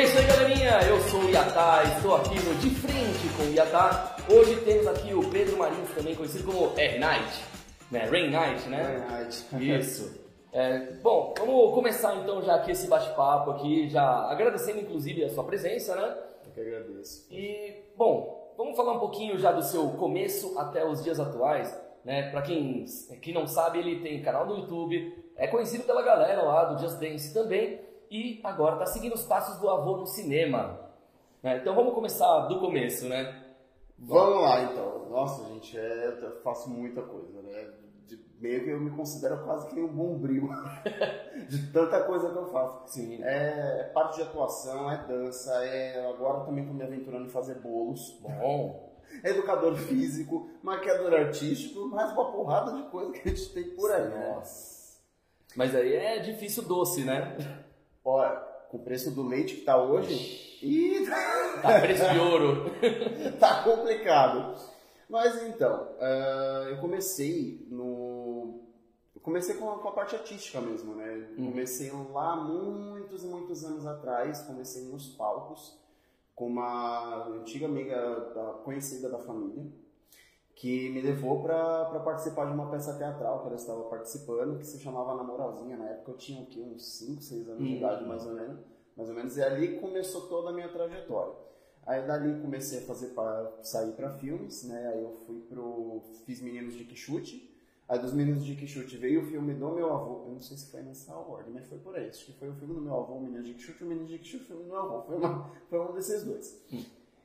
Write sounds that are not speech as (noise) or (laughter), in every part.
é isso aí, galerinha. Eu sou o Iatá, estou aqui no De Frente com o Iatá. Hoje temos aqui o Pedro Marins, também conhecido como R Night, né? Rain Night, né? Rain Night. Isso. É, bom, vamos começar então já aqui esse bate-papo aqui, já agradecendo inclusive a sua presença, né? Eu que agradeço. E, bom, vamos falar um pouquinho já do seu começo até os dias atuais, né? Pra quem, quem não sabe, ele tem canal no YouTube, é conhecido pela galera lá do Just Dance também, e agora está seguindo os passos do avô no cinema. Né? Então vamos começar do começo, né? Vamos lá então. Nossa, gente, é, eu faço muita coisa, né? De, meio que eu me considero quase que um bombril (laughs) de tanta coisa que eu faço. Sim. É, é parte de atuação, é dança, é agora também estou me aventurando em fazer bolos. Bom. É (laughs) educador físico, maquiador artístico, mais uma porrada de coisa que a gente tem por aí. Né? Nossa. Mas aí é difícil doce, né? Olha, com o preço do leite que tá hoje, ih, Tá preço de ouro. (laughs) tá complicado. Mas então, uh, eu comecei no. Eu comecei com a, com a, parte artística mesmo, né? Hum. Comecei lá muitos e muitos anos atrás, comecei nos palcos com uma antiga amiga da, conhecida da família que me levou para participar de uma peça teatral que ela estava participando, que se chamava Namoralzinha. Na época eu tinha o quê? uns 5, 6 anos de idade, mais ou menos. Mais ou menos. E ali começou toda a minha trajetória. Aí dali comecei a fazer para sair para filmes, né? Aí eu fui pro fiz Meninos de Quixute. Aí dos Meninos de Quixute veio o filme do meu avô. Eu não sei se foi nessa ordem, mas foi por aí. Acho que foi o filme do meu avô, o Meninos de Quixute, o Meninos de Quixute, o filme do meu avô. Foi, uma, foi um desses dois.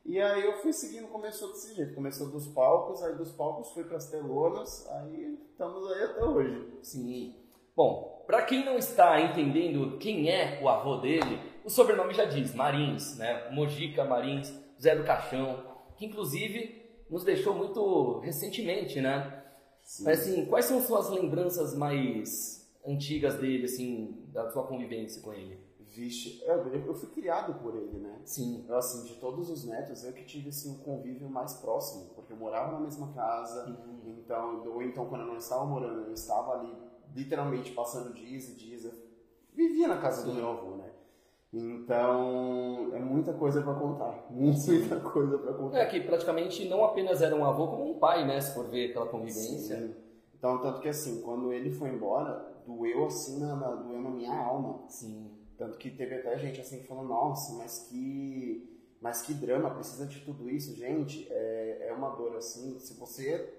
E aí eu fui seguindo, começou desse jeito. Começou dos palcos, aí dos palcos fui para as telonas, aí estamos aí até hoje. Sim. Bom, para quem não está entendendo quem é o avô dele, o sobrenome já diz, Marins, né? Mojica Marins, Zé do Caixão, que inclusive nos deixou muito recentemente, né? Sim. Mas assim, quais são suas lembranças mais antigas dele, assim, da sua convivência com ele? Vixe, eu, eu fui criado por ele, né? Sim. Eu, assim, de todos os netos, eu que tive, assim, um convívio mais próximo, porque eu morava na mesma casa, uhum. então, ou então quando eu não estava morando, eu estava ali, literalmente, passando dias e dias, eu vivia na casa Sim. do meu avô, né? Então, é muita coisa para contar, muita (laughs) coisa para contar. É que praticamente não apenas era um avô, como um pai, né, se for ver aquela convivência. Sim. Então, tanto que assim, quando ele foi embora, doeu assim, na, na, doeu na minha alma. Sim tanto que teve até gente assim falando, nossa, mas que, mas que drama, precisa de tudo isso, gente. É, é uma dor assim. Se você,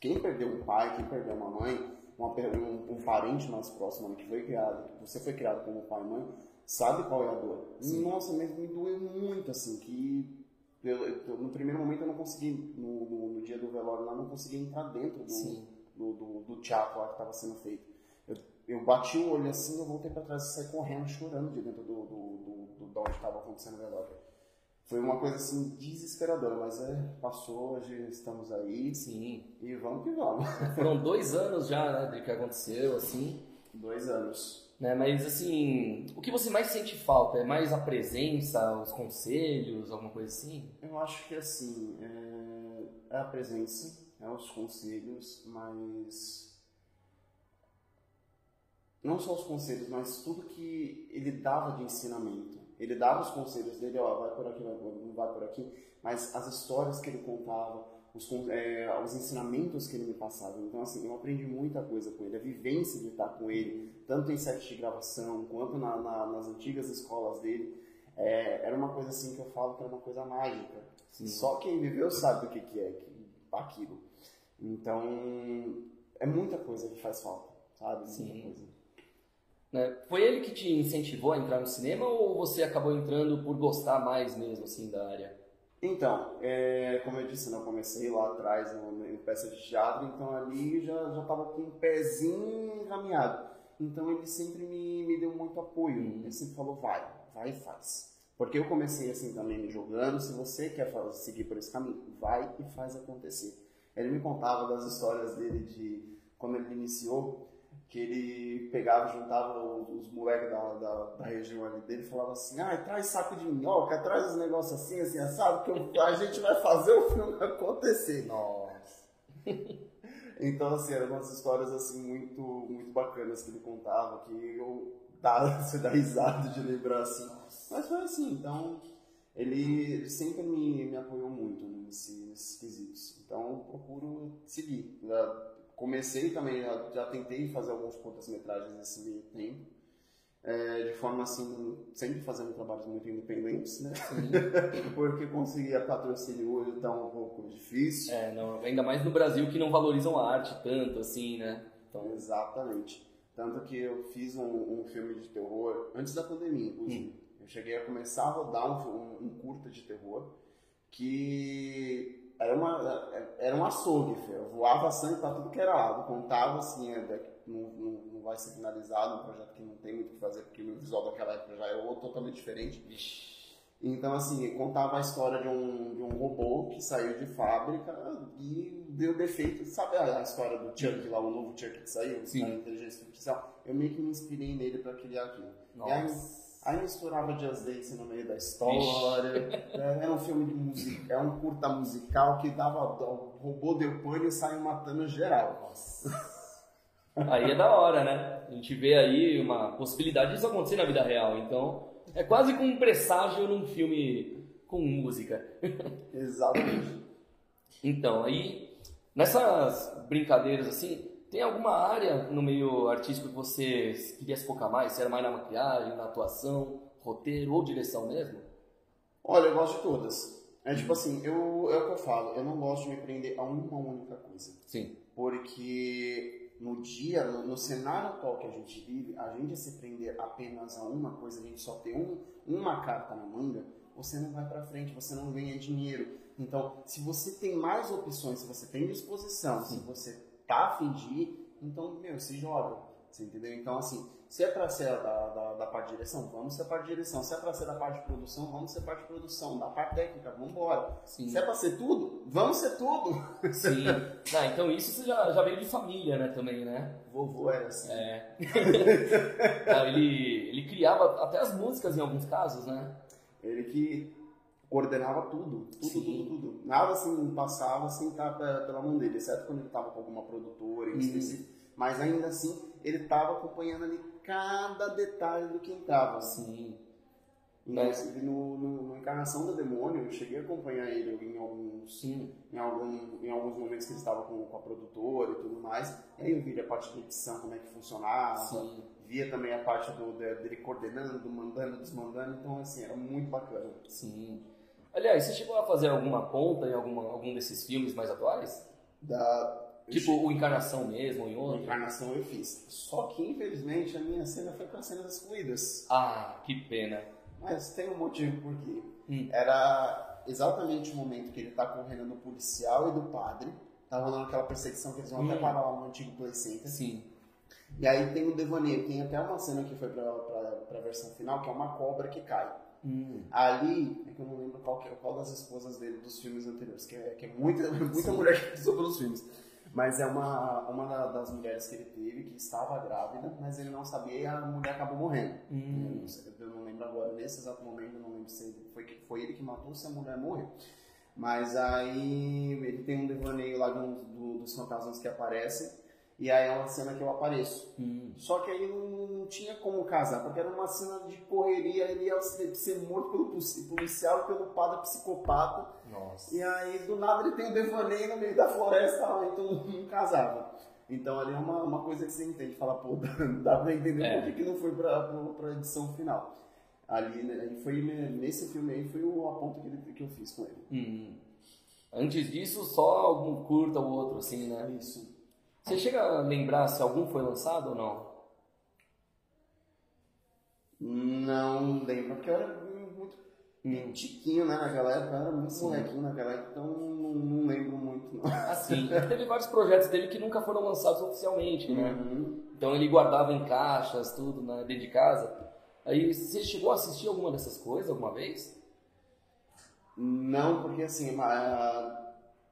quem perdeu um pai, quem perdeu uma mãe, uma, um, um, parente mais próximo que foi criado, você foi criado como pai e mãe, sabe qual é a dor. Sim. Nossa, mesmo me doeu muito assim, que eu, eu, no primeiro momento eu não consegui, no, no, no, dia do velório lá, não consegui entrar dentro do, do, do, do teatro lá que estava sendo feito eu bati o olho assim, eu voltei para trás e saí correndo, chorando de dentro do, do, do, do, onde estava acontecendo o velório. Foi uma coisa assim desesperadora, mas é, passou, hoje estamos aí. Sim. E vamos que vamos. (laughs) Foram dois anos já, né, de que aconteceu, assim. Dois anos. Né, mas assim, o que você mais sente falta? É mais a presença, os conselhos, alguma coisa assim? Eu acho que assim, é, é a presença, é os conselhos, mas não só os conselhos, mas tudo que ele dava de ensinamento. Ele dava os conselhos dele, ó, vai por aqui, vai por, não vai por aqui, mas as histórias que ele contava, os, é, os ensinamentos que ele me passava. Então, assim, eu aprendi muita coisa com ele, a vivência de estar com ele, tanto em sete de gravação, quanto na, na, nas antigas escolas dele. É, era uma coisa assim que eu falo que era uma coisa mágica. Sim. Só quem viveu sabe o que, que é aquilo. Então, é muita coisa que faz falta, sabe? Muita Sim. coisa. Né? Foi ele que te incentivou a entrar no cinema ou você acabou entrando por gostar mais mesmo assim da área? Então, é, como eu disse, né, eu comecei lá atrás em peça de teatro, então ali já já estava com um pezinho encaminhado. Então ele sempre me, me deu muito apoio. Uhum. Ele sempre falou, vai, vai e faz. Porque eu comecei assim também me jogando, se você quer fazer, seguir por esse caminho, vai e faz acontecer. Ele me contava das histórias dele de quando ele iniciou, que ele pegava, juntava os, os moleques da, da, da, região ali dele e falava assim, ah, traz saco de minhoca, traz os negócios assim, assim, sabe que a gente vai fazer o filme (laughs) acontecer. Nossa. (laughs) Então, assim, eram umas histórias, assim, muito, muito bacanas que ele contava, que eu dá, (laughs) você dá risada de lembrar, assim. Mas foi assim, então, ele sempre me, me apoiou muito nesse, nesses quesitos. Então, procuro seguir. Já comecei também, já, já tentei fazer alguns curtas-metragens nesse meio tempo. É, de forma assim, sempre fazendo trabalhos muito independentes, né? (laughs) Porque conseguir patrocínio hoje tá um pouco difícil. É, não, ainda mais no Brasil que não valorizam a arte tanto assim, né? Então... Exatamente. Tanto que eu fiz um, um filme de terror antes da pandemia, inclusive. Hum. Eu cheguei a começar a rodar um, um, um curta de terror que era, uma, era um açougue, filho. voava sangue para tudo que era lado. Contava assim, é, não, não, não, vai ser finalizado, um projeto que não tem muito o que fazer, porque o visual daquela época já é outro, totalmente diferente. Então, assim, contava a história de um, de um robô que saiu de fábrica e deu defeito. Sabe a, história do Chuck lá, o novo Chuck que saiu? Sim. inteligência artificial? Eu meio que me inspirei nele para criar aquilo. Nossa. Aí, misturava Just Dance no meio da história. É, era um filme de música, é um curta musical que dava. O robô deu pane e saiu matando geral. Nossa. Aí é da hora, né? A gente vê aí uma possibilidade disso acontecer na vida real. Então, é quase como um presságio num filme com música. Exatamente. Então, aí, nessas brincadeiras assim, tem alguma área no meio artístico que você queria se focar mais? Se era mais na maquiagem, na atuação, roteiro ou direção mesmo? Olha, eu gosto de todas. É tipo assim, eu, é o que eu falo, eu não gosto de me prender a uma única coisa. Sim. Porque no dia, no, no, cenário atual que a gente vive, a gente se prender apenas a uma coisa, a gente só ter um, uma carta na manga, você não vai para frente, você não ganha dinheiro. Então, se você tem mais opções, se você tem disposição, Sim. se você tá a fim de ir, então, meu, se joga. Você entendeu? Então, assim, se é para ser da, da, da, parte de direção, vamos ser a parte de direção. Se é para ser da parte de produção, vamos ser parte de produção. Da parte técnica, vamos embora. Se é para ser tudo, vamos ser tudo. Sim. (laughs) ah, então isso já, já veio de família, né, também, né? Vovô era assim. É. (laughs) ele, ele criava até as músicas em alguns casos, né? Ele que coordenava tudo, tudo, Sim. tudo, tudo. Nada assim passava sem estar pela mão dele, exceto quando ele estava com alguma produtora em uhum. específico mas ainda assim ele estava acompanhando ali cada detalhe do que entrava. Sim. Inclusive no, no, no, Encarnação do Demônio, eu cheguei a acompanhar ele em alguns, Sim. em, algum, em alguns momentos que ele estava com, com a produtora e tudo mais. E aí eu vi a parte de edição, como é que funcionava. Sim. Via também a parte do, dele coordenando, mandando, desmandando. Então, assim, era muito bacana. Sim. Aliás, você chegou a fazer alguma ponta em alguma, algum desses filmes mais atuais? Da, Tipo o Encarnação mesmo, em outro? Encarnação eu fiz. Só que, infelizmente, a minha cena foi com as cenas excluídas. Ah, que pena. Mas tem um motivo por quê. Hum. Era exatamente o momento que ele tá correndo do policial e do padre. Tá rolando aquela perseguição que eles vão hum. até parar lá no antigo Play Center. Sim. E aí tem o devaneio. Tem até uma cena que foi pra, pra, pra versão final, que é uma cobra que cai. Hum. Ali, é que eu não lembro qual, que, é, qual das esposas dele dos filmes anteriores, que é, que é muita, (laughs) muita mulher que passou pelos filmes. Mas é uma, uma das mulheres que ele teve que estava grávida, mas ele não sabia e a mulher acabou morrendo. Hum. Eu não lembro agora, nesse exato momento, eu não lembro se foi, foi ele que matou ou se a mulher morreu. Mas aí ele tem um devaneio lá do, do, dos fantasmas que aparecem e aí é uma cena que eu apareço. Hum. Só que aí não, não, tinha como casar, porque era uma cena de correria, ele ia ser morto pelo policial e pelo padre psicopata. Nossa. E aí do nada ele tem um devaneio no meio da floresta, então não casava. Então ali é uma, uma coisa que você entende, fala, pô, (laughs) dá pra entender é. por que, que não foi pra, pra, pra edição final. Ali, né, foi nesse filme aí foi o aponto que, ele, que eu fiz com ele. Hum. Antes disso, só algum curta ou outro, assim, né? Isso. Você chega a lembrar se algum foi lançado ou não? Não lembro, porque eu era muito hum. tiquinho né, naquela época, eu era muito Sim. molequinho naquela época, então não, não lembro muito. Não. Assim, (laughs) teve vários projetos dele que nunca foram lançados oficialmente, né? Uhum. Então ele guardava em caixas, tudo, né, dentro de casa. Aí você chegou a assistir alguma dessas coisas alguma vez? Não, porque assim,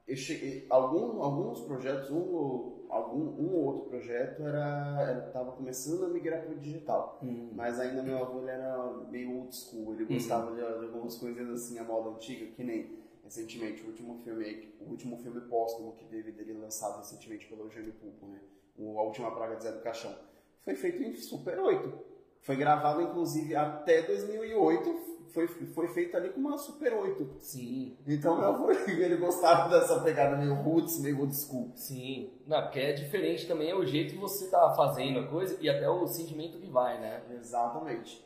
eu cheguei, algum, alguns projetos, um algum um ou outro projeto era estava começando a migrar para o digital, hum. mas ainda meu avô era meio old school, ele gostava hum. de, de, algumas coisas assim a moda antiga, que nem recentemente, o último filme, o último filme póstumo que teve dele lançado recentemente pelo Eugênio Pulpo, né? O A Última Praga de Zé do Caixão. Foi feito em Super 8. Foi gravado, inclusive, até 2008. Foi, foi feito ali com uma Super 8. Sim. Então, meu avô, ele gostava dessa pegada meio roots, meio old school. Sim. Não, porque é diferente também, é o jeito que você tá fazendo a coisa e até o sentimento que vai, né? Exatamente.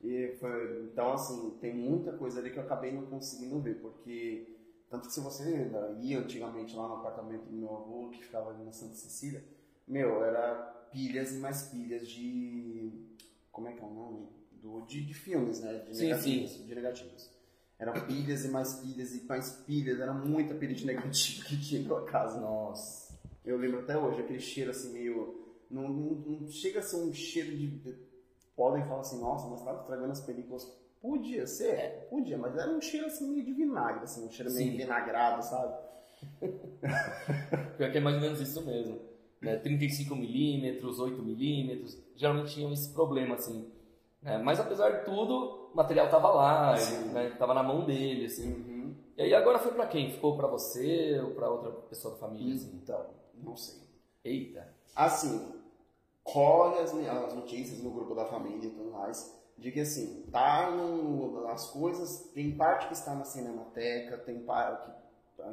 E foi, então, assim, tem muita coisa ali que eu acabei não conseguindo ver, porque tanto que se você ia antigamente lá no apartamento do meu avô, que ficava ali na Santa Cecília, meu, era pilhas e mais pilhas de. Como é que é o nome? Do, de, de filmes, né? De Sim, negativos. sim. De negativos. Era pilhas e mais pilhas e mais pilhas, era muita pilha de (laughs) negativo que tinha na casa. Nossa. Eu lembro até hoje, aquele cheiro assim meio. Não, não, não chega a ser um cheiro de. Podem falar assim, nossa, mas tá estragando as películas. Podia ser, é, podia, mas era um cheiro assim meio de vinagre, assim, um cheiro meio Sim. vinagrado, sabe? (laughs) Pior que é mais ou menos isso mesmo. Né? 35mm, 8mm, geralmente tinham esse problema, assim. né? Mas apesar de tudo, o material tava lá, ele, né? na mão dele, assim. Uhum. E aí agora foi pra quem? Ficou pra você ou pra outra pessoa da família, assim? Então, não sei. Eita. Assim, corre as, as notícias no grupo da família e tudo mais, de que assim, tá no, as coisas, tem parte que está na Cinemateca, tem parte que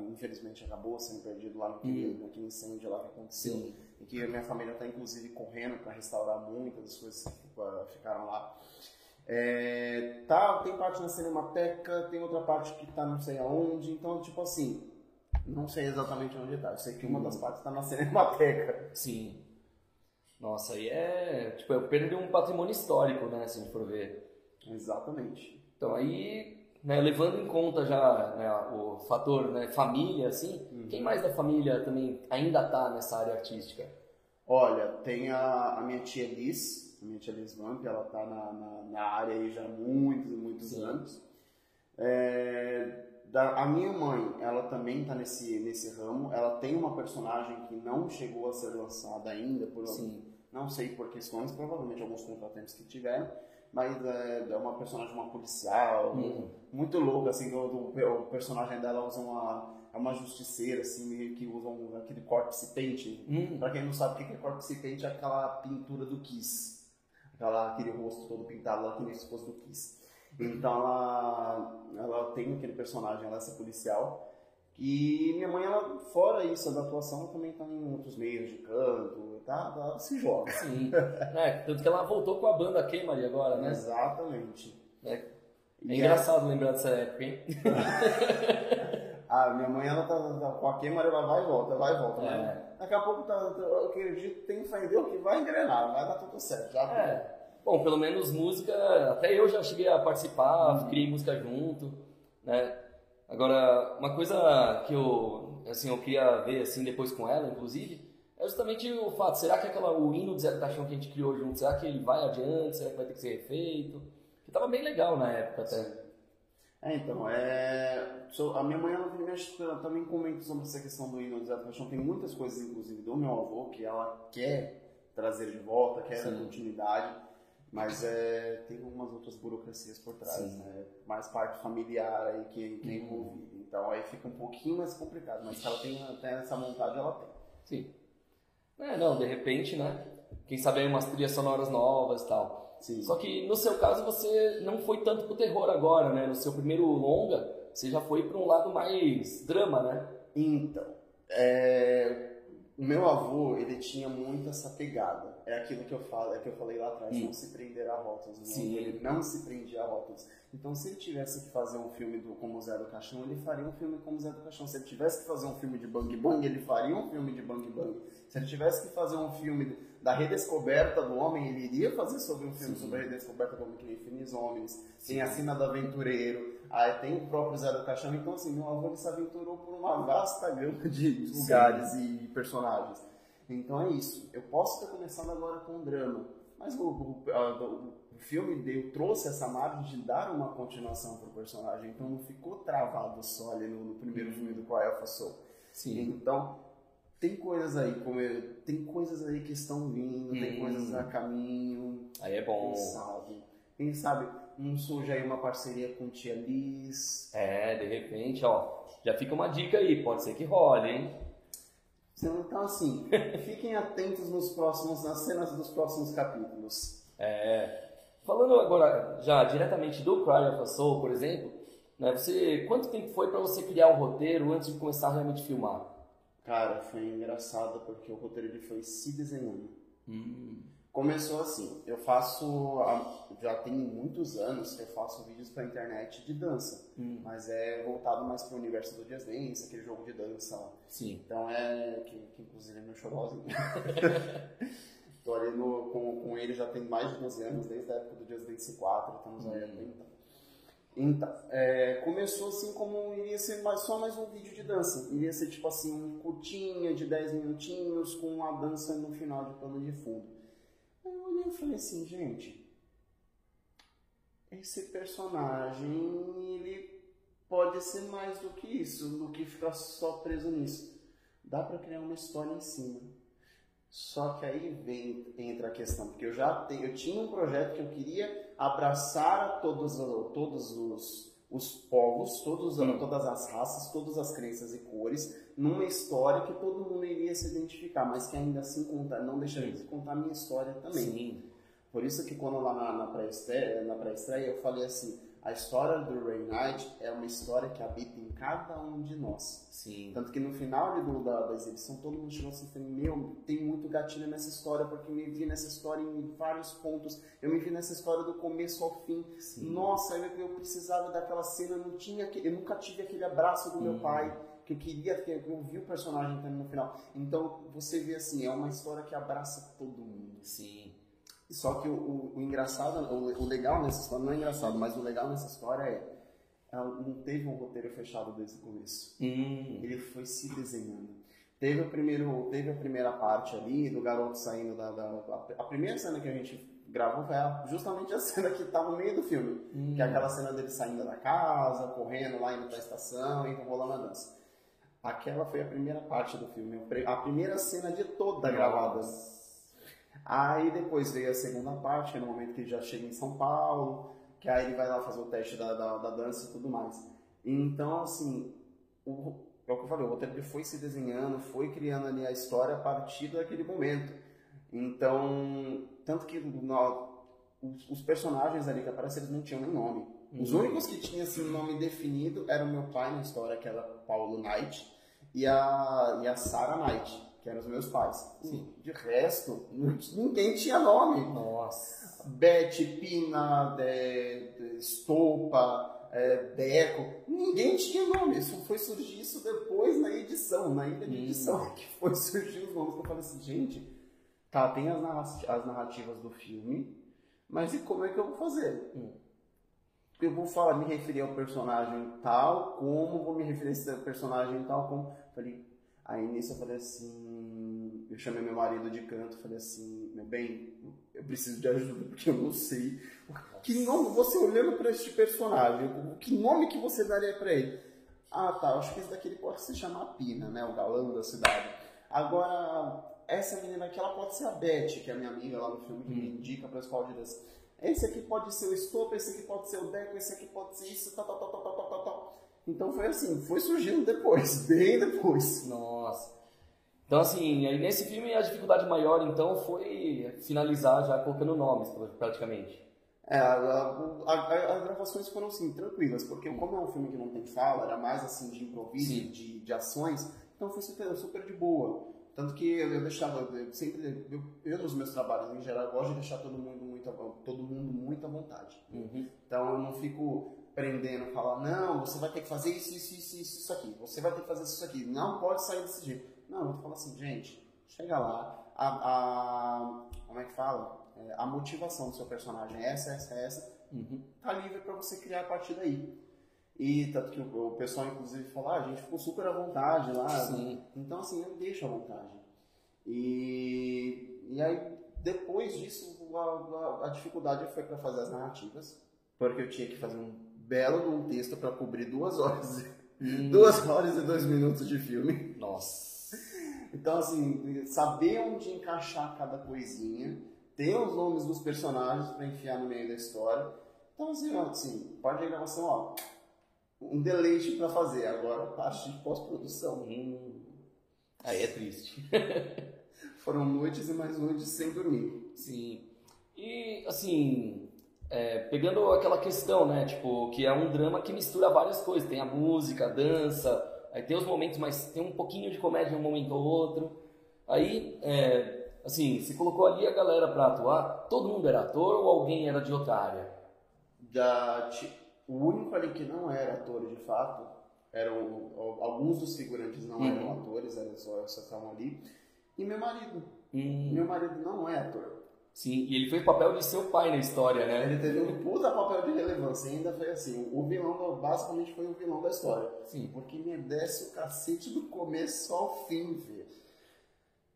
infelizmente acabou sendo perdido lá naquele, naquele incêndio lá que aconteceu. Sim. E que a minha família está inclusive correndo para restaurar muitas das coisas que fica- ficaram lá. É, tá, tem parte na Cinemateca, tem outra parte que tá não sei aonde, então tipo assim, não sei exatamente onde tá. Eu sei que uma das partes está na Cinemateca. Sim. Nossa, aí é. Tipo, perda de um patrimônio histórico, né? Se a gente for ver. Exatamente. Então aí, né, levando em conta já né, o fator né, família, assim, quem mais da família também ainda tá nessa área artística? Olha, tem a, a minha tia Liz, a minha tia Liz Vamp, ela tá na, na, na área aí já há muitos e muitos Sim. anos. É, da, a minha mãe, ela também tá nesse, nesse ramo. Ela tem uma personagem que não chegou a ser lançada ainda, por Sim. não sei por questões, provavelmente alguns contratempos que tiveram, mas é, é uma personagem, uma policial, Hum. muito louca, assim, do, do- o personagem dela usa uma, é uma justiceira, assim, que usa um, aquele corpse paint. Hum. Pra quem não sabe o que é corpse paint, é aquela pintura do Kiss. Aquela, aquele rosto todo pintado lá, que nem se fosse do Kiss. Então ela, ela tem aquele personagem, ela é essa policial. E minha mãe, ela, fora isso, da atuação, ela também tá em outros meios de canto, tá, ela se joga. Sim. é, tanto que ela voltou com a banda Queimari agora, né? Exatamente. É, é engraçado lembrar dessa época, hein? A (laughs) minha mãe, ela tá, tá com a queima, ela vai e volta, vai e volta. É. né? Daqui a pouco, tá, eu acredito, tem fé em Deus que vai engrenar, vai dar tudo certo. Já É. Bom, pelo menos música, até eu já cheguei a participar, criei música junto, né? Agora, uma coisa que eu, assim, eu queria ver, assim, depois com ela, inclusive, é justamente o fato, será que aquela, o hino do Zé do Caixão que a gente criou junto, será que ele vai adiante, será que vai ter que ser refeito? Que tava bem legal na época até. É, então, é... a minha mãe, ela e ela também comenta sobre essa questão do hino do Zé do Caixão. Tem muitas coisas, inclusive, do meu avô, que ela quer trazer de volta, quer dar Sim. continuidade, mas é, tem algumas outras burocracias por trás, Sim. né? Mais parte familiar aí que, que é Uhum. envolvida. Então, aí fica um pouquinho mais complicado, mas se ela tem, tem essa vontade, ela tem. Sim. É, não, de repente, né? Quem sabe aí umas trilhas sonoras novas e tal. Sim. Só que no seu caso você não foi tanto pro terror agora, né? No seu primeiro longa, você já foi para um lado mais drama, né? Então, é, o meu avô, ele tinha muito essa pegada. É aquilo que eu falo, é que eu falei lá atrás, Hum. não se prender a rótulos. Meu Sim. ele não se prendia a rótulos. Então, se ele tivesse que fazer um filme do como Zé do Caixão, ele faria um filme como Zé do Caixão. Se ele tivesse que fazer um filme de Bang Bang, ele faria um filme de Bang Bang. Se ele tivesse que fazer um filme da redescoberta do homem, ele iria fazer sobre um filme Sim. sobre a redescoberta do homem, que nem Finis Homens. Tem a Sina do Aventureiro, aí tem o próprio Zé do Caixão. Então, assim, meu avô se aventurou por uma vasta gama de Sim. lugares e personagens. Então é isso. Eu posso ter começado agora com um drama, mas o, o, o- o filme deu, trouxe essa margem de dar uma continuação pro personagem. Então não ficou travado só ali no, no primeiro filme do qual Alpha Soul. Sim. Então, tem coisas aí, como eu- tem coisas aí que estão vindo, tem Hum. coisas a caminho, Aí é bom. quem sabe? Quem sabe? um surge aí uma parceria com Tia Liz. É, de repente, ó, já fica uma dica aí, pode ser que role, hein? Então, assim, (laughs) fiquem atentos nos próximos, nas cenas dos próximos capítulos. É, falando agora já diretamente do Cry of a Soul, por exemplo, né, você, quanto tempo foi para você criar o roteiro antes de começar a realmente filmar? Cara, foi engraçado porque o roteiro ele foi se desenhando. Hum. Começou assim, eu faço, já tem muitos anos que eu faço vídeos pra internet de dança, Hum. mas é voltado mais pro universo do Just Dance, aquele jogo de dança lá. Sim. Então é, que, que inclusive é meu xodózinho. (laughs) Tô ali no, com, com ele já tem mais de 12 anos, desde a época do Just Dance 4, estamos aí há 30. Então, é, começou assim como iria ser mais, só mais um vídeo de dança. Iria ser tipo assim, um curtinho de 10 minutinhos com uma dança no final de pano de fundo. Aí eu e falei assim, gente, esse personagem, ele pode ser mais do que isso, do que ficar só preso nisso. Dá pra criar uma história em cima. Só que aí vem, entra a questão, porque eu já tenho, eu tinha um projeto que eu queria abraçar todos, todos os, os povos, todos, todas as raças, todas as crenças e cores, numa história que todo mundo iria se identificar, mas que ainda assim contar, não deixaria de contar a minha história também. Sim. Por isso que quando lá na, na pré-estreia pré-estreia eu falei assim, a história do Ray Knight é uma história que habita em cada um de nós. Sim. Tanto que no final do, da, da exibição, todo mundo chegou assim e falou, meu, tem muito gatilho nessa história, porque eu me vi nessa história em vários pontos, eu me vi nessa história do começo ao fim. Sim. Nossa, eu, eu precisava daquela cena, não tinha, eu nunca tive aquele abraço do meu Hum. pai, que eu queria, que eu vi o personagem também no final. Então, você vê assim, é uma história que abraça todo mundo. Sim. Só que o, o, o engraçado, o, o legal nessa história, não é engraçado, mas o legal nessa história é, ela não teve um roteiro fechado desde o começo. Hum. Ele foi se desenhando. Teve, o primeiro, teve a primeira parte ali do garoto saindo da, da- a, a primeira cena que a gente gravou foi a- justamente a (laughs) cena que tá no meio do filme. Hum. Que é aquela cena dele saindo da casa, correndo lá, indo pra estação e rolando a dança. Aquela foi a primeira parte do filme, a primeira cena de toda gravada. Aí depois veio a segunda parte, que é no momento que ele já chega em São Paulo, que aí ele vai lá fazer o teste da, da, da dança e tudo mais. Então, assim, o, é o que eu falei, o roteiro foi se desenhando, foi criando ali a história a partir daquele momento. Então, tanto que na- os, os personagens ali que aparecem, eles não tinham nem nome. Os Uhum. únicos que tinham assim, nome definido eram meu pai na história, que era Paulo Knight, e a, e a Sarah Knight, que eram os meus pais. Sim. De resto, ninguém tinha nome. Nossa. Beth, Pina, de, Estopa, é, Deco, ninguém tinha nome. Isso foi surgir isso depois na edição, na ilha de Hum. edição, (laughs) que foi surgir os nomes. Que eu falei assim, gente, tá, tem as narrativas do filme, mas e como é que eu vou fazer? Hum. Eu vou falar, me referir ao personagem tal, como vou me referir a esse personagem tal, como. Falei, aí nisso eu falei assim, eu chamei meu marido de canto, falei assim, meu bem, eu preciso de ajuda porque eu não sei que nome você olhando para este personagem, o que nome que você daria para ele? Ah, tá, acho que esse daqui ele pode se chamar Pina, né, o galã da cidade. Agora essa menina aqui, ela pode ser a Beth, que é a minha amiga lá no filme que hum. me indica para as de. Esse aqui pode ser o Stop, esse aqui pode ser o Deco, esse aqui pode ser isso, tal, tal, tal, tal, tal, tal. Então foi assim, foi surgindo depois, (laughs) bem depois. Nossa. Então, assim, aí nesse filme a dificuldade maior, então, foi finalizar já colocando nomes, praticamente. É, a- a- a- as gravações foram assim, tranquilas, porque como é um filme que não tem fala, era mais assim de improviso, de, de ações, então foi super, super de boa. Tanto que eu, eu deixava, eu sempre, eu, eu nos meus trabalhos em geral, gosto de deixar todo mundo muito, todo mundo muito à vontade. Uhum. Então eu não fico prendendo, falar, não, você vai ter que fazer isso, isso, isso, isso, isso aqui, você vai ter que fazer isso aqui, não pode sair desse jeito. Não, eu falo assim, gente, chega lá, a, a- como é que fala? É, a motivação do seu personagem é essa, essa, essa, Uhum. tá livre para você criar a partir daí. E tanto que o, o pessoal, inclusive, falou, ah, a gente ficou super à vontade lá. Sim. Então, assim, eu deixo à vontade. E, e aí, depois disso, a, a- a dificuldade foi para fazer as narrativas, porque eu tinha que fazer um belo um texto para cobrir duas horas, (laughs) Hum. duas horas e dois minutos de filme. Nossa. Então, assim, saber onde encaixar cada coisinha, ter os nomes dos personagens para enfiar no meio da história. Então, assim, ó, assim, parte de gravação, ó, um deleite pra fazer. Agora, parte de pós-produção. Hum, aí é triste. (laughs) Foram noites e mais noites sem dormir. Sim. E, assim, é, pegando aquela questão, né, tipo, que é um drama que mistura várias coisas. Tem a música, a dança, aí tem os momentos, mas tem um pouquinho de comédia um momento ou outro. Aí, é, assim, se colocou ali a galera pra atuar, todo mundo era ator ou alguém era de outra área? Da, o único ali que não era ator de fato, eram alguns dos figurantes não eram Uhum. atores, eram só, só estavam ali. E meu marido. Hum, Meu marido não é ator. Sim, e ele fez o papel de seu pai na história, né? Ele teve um puta papel de relevância, ainda foi assim, o vilão, basicamente foi o vilão da história. Sim. Porque me desce o cacete do começo ao fim, filho.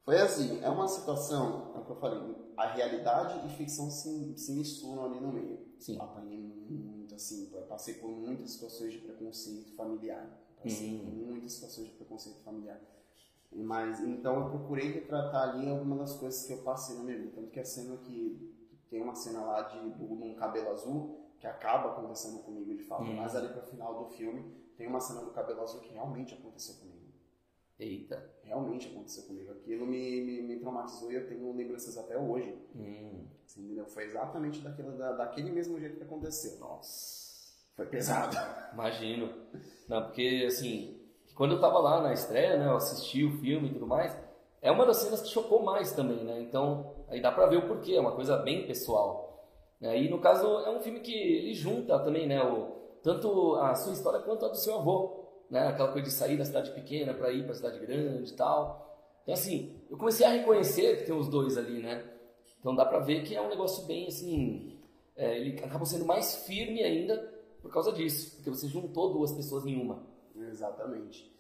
Foi assim, é uma situação, é o que eu falei, a realidade e ficção se, se misturam ali no meio. Sim. Apanhei muito, assim, passei por muitas situações de preconceito familiar. Passei Hum. por muitas situações de preconceito familiar. Mas, então eu procurei retratar ali algumas das coisas que eu passei na minha vida. Tanto que a cena que, tem uma cena lá de, num cabelo azul, que acaba acontecendo comigo de fato, Hum. mas ali pro final do filme, tem uma cena do cabelo azul que realmente aconteceu comigo. Eita. Realmente aconteceu comigo. Aquilo me, me, me traumatizou e eu tenho lembranças até hoje. Hum, Assim, entendeu? Foi exatamente daquilo, da, daquele mesmo jeito que aconteceu. nossa. Foi pesado. Imagino. Não, porque assim, quando eu tava lá na estreia, né, eu assisti o filme e tudo mais, é uma das cenas que chocou mais também, né? Então, aí dá pra ver o porquê, é uma coisa bem pessoal. Né? E no caso, é um filme que ele junta também, né, o, tanto a sua história quanto a do seu avô, né? Aquela coisa de sair da cidade pequena pra ir pra cidade grande e tal. Então, assim, eu comecei a reconhecer que tem os dois ali, né? Então dá pra ver que é um negócio bem assim. é, ele acabou sendo mais firme ainda por causa disso, porque você juntou duas pessoas em uma. Exatamente.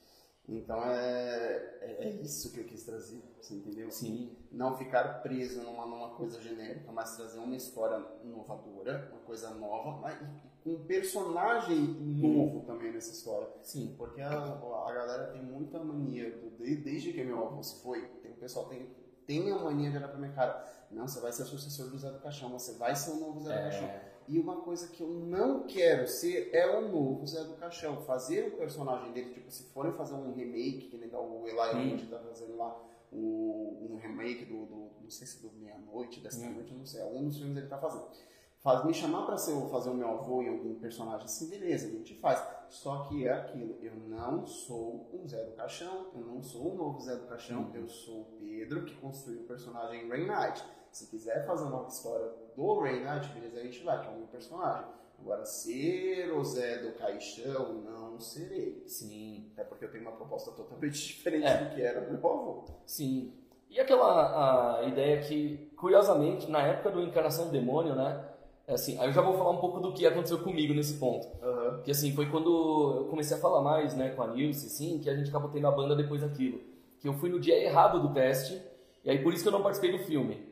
Então é, é, é isso que eu quis trazer, você entendeu? Sim. Não ficar preso numa, numa coisa genérica, mas trazer uma história inovadora, uma coisa nova, mas e um personagem novo também nessa história. Sim. Porque a, a galera tem muita mania, desde que meu avô se foi, tem, o pessoal tem, tem a mania de olhar pra minha cara. Não, você vai ser o sucessor do Zé do Caixão, você vai ser o novo Zé do Caixão. É, E uma coisa que eu não quero ser é o novo Zé do Caixão. Fazer o personagem dele, tipo, se forem fazer um remake, que nem o Eli Hum. Roth tá fazendo lá, o, um remake do, do, não sei se do Meia-Noite, desta Hum. noite, não sei, algum dos filmes ele tá fazendo. Faz, me chamar pra ser, fazer o meu avô em algum personagem assim, beleza, a gente faz. Só que é aquilo, eu não sou um Zé do Caixão, eu não sou o novo Zé do Caixão, Uhum. eu sou o Pedro que construiu o personagem Rain Knight. Se quiser fazer uma história do Rain Knight, beleza, a gente vai, que é meu personagem. Agora, ser o Zé do Caixão, não serei. sim, Até porque eu tenho uma proposta totalmente (laughs) diferente É. do que era o meu avô. sim. E aquela a ideia que, curiosamente, na época do Encarnação do Demônio, né? é Assim, aí eu já vou falar um pouco do que aconteceu comigo nesse ponto. Aham. Que assim, foi quando eu comecei a falar mais, né, com a Nilce, assim, que a gente acabou tendo a banda depois daquilo. Que eu fui no dia errado do teste, e aí por isso que eu não participei do filme.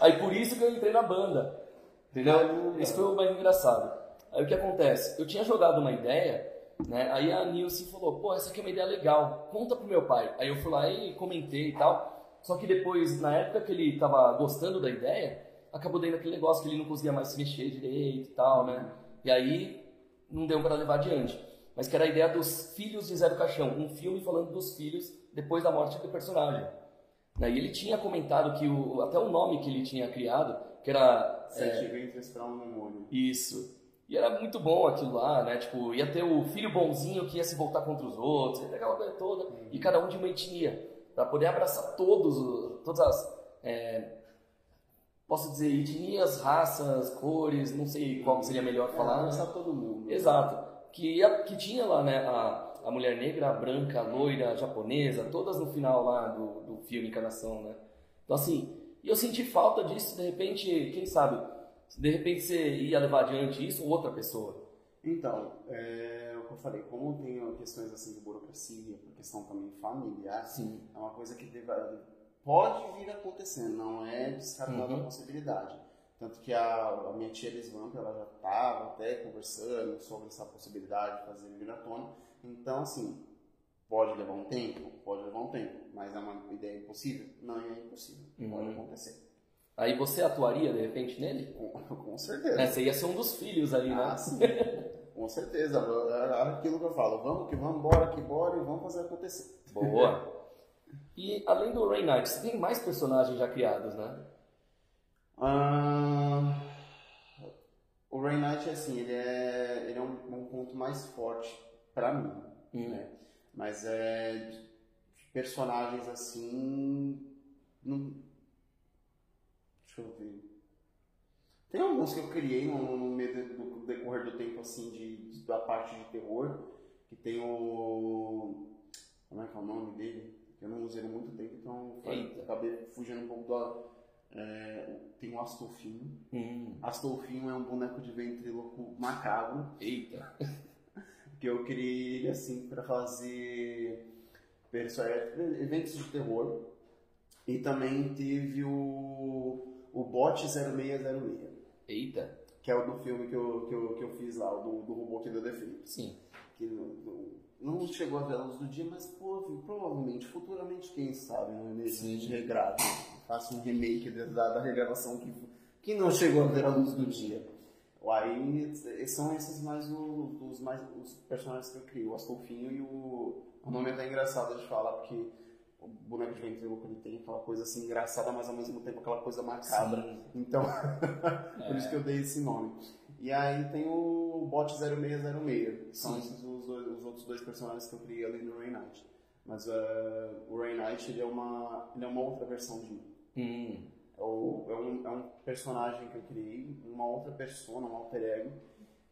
Aí por isso que eu entrei na banda. Entendeu? Isso foi o mais engraçado. Aí o que acontece? Eu tinha jogado uma ideia, né? Aí a Nilce falou, pô, essa aqui é uma ideia legal, conta pro meu pai. Aí eu fui lá e comentei e tal. Só que depois, na época que ele tava gostando da ideia, acabou dando aquele negócio que ele não conseguia mais se mexer direito e tal, né? E aí não deu para levar adiante. Mas que era a ideia dos filhos de Zé do Caixão, um filme falando dos filhos depois da morte do personagem. Né? E ele tinha comentado que o, até o nome que ele tinha criado, que era Sete ventres pra um demônio. isso. E era muito bom aquilo lá, né? Tipo, ia ter o filho bonzinho que ia se voltar contra os outros, aquela coisa toda, e cada um de uma etnia, para poder abraçar todos, todas as, é, posso dizer, etnias, raças, cores, não sei qual seria melhor falar, né? Abraçar todo mundo. Exato. Que, ia- que tinha lá, né, a, a mulher negra, a branca, a loira, a japonesa, todas no final lá do, do filme Encarnação, né? Então, assim, e eu senti falta disso, de repente, quem sabe, de repente você ia levar adiante isso ou outra pessoa. Então, é o que eu falei, como tem questões assim de burocracia, questão também familiar, Sim. é uma coisa que deve, pode vir acontecer, não é descartada Uhum. a possibilidade. Tanto que a, a minha tia Lisvamp, ela já estava até conversando sobre essa possibilidade de fazer tona. Então, assim, pode levar um tempo? Pode levar um tempo. Mas é uma ideia impossível? Não é impossível. Pode Uhum. acontecer. Aí você atuaria de repente nele? Com, (laughs) com certeza. É, você ia ser um dos filhos ali, né? Ah, sim. com certeza. É aquilo que eu falo, vamos que vamos, bora que bora e vamos fazer acontecer. Boa. E além do Rain Knight, você tem mais personagens já criados, né? Ah, o Rain Knight, assim, ele é, ele é um, um ponto mais forte pra mim, Hum. né? Mas é de personagens assim. Não... Deixa eu ver. Tem alguns que eu criei no, no meio do, do decorrer do tempo, assim, de, da parte de terror. Que tem o. Como é que é o nome dele? Eu não usei há muito tempo, então acabei fugindo um pouco da. é, tem o Astolfinho. Hum. Astolfinho é um boneco de ventríloco macabro Eita. Que eu criei ele assim para fazer eventos de terror e também teve o o Bot 0606 Eita. que é o do filme que eu, que eu, que eu fiz lá, o do, do robô que deu defeito. Sim. Que não, não, não chegou a ver a luz do dia, mas pô, provavelmente, futuramente, quem sabe, né, nesse Sim. de regrado, faça um remake da, da regravação que, que não chegou a ver a luz do dia. Aí são esses mais o- os, mais os personagens que eu crio, o Astolfinho e o. O nome é até engraçado de falar, porque o boneco de ventríloco ele tem aquela coisa assim engraçada, mas ao mesmo tempo aquela coisa macabra. Sim. Então, (laughs) por isso que eu dei esse nome. E aí tem o Bot 0606. São Sim. esses os, dois- os outros dois personagens que eu criei ali no Rain Knight. Mas eh, o Rain Knight ele é, uma, ele é uma outra versão de mim. Hum. É, o- é um, é um personagem que eu criei, uma outra persona, um alter ego,